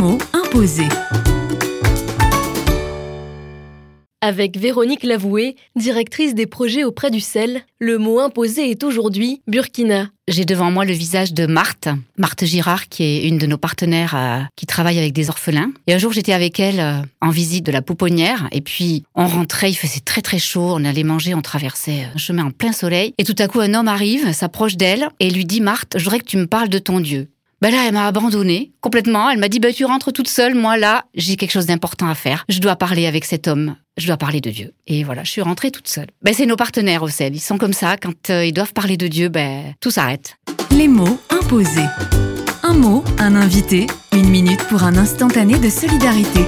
mots imposés. Avec Véronique Lavoué, directrice des projets auprès du sel, le mot imposé est aujourd'hui Burkina. J'ai devant moi le visage de Marthe, Marthe Girard, qui est une de nos partenaires euh, qui travaille avec des orphelins. Et un jour, j'étais avec elle euh, en visite de la pouponnière, et puis on rentrait, il faisait très très chaud, on allait manger, on traversait un chemin en plein soleil, et tout à coup, un homme arrive, s'approche d'elle, et lui dit Marthe, je voudrais que tu me parles de ton Dieu. Ben là, elle m'a abandonnée complètement. Elle m'a dit, ben, tu rentres toute seule. Moi, là, j'ai quelque chose d'important à faire. Je dois parler avec cet homme. Je dois parler de Dieu. Et voilà, je suis rentrée toute seule. Ben, c'est nos partenaires au CEL. Ils sont comme ça. Quand euh, ils doivent parler de Dieu, ben, tout s'arrête. Les mots imposés. Un mot, un invité, une minute pour un instantané de solidarité.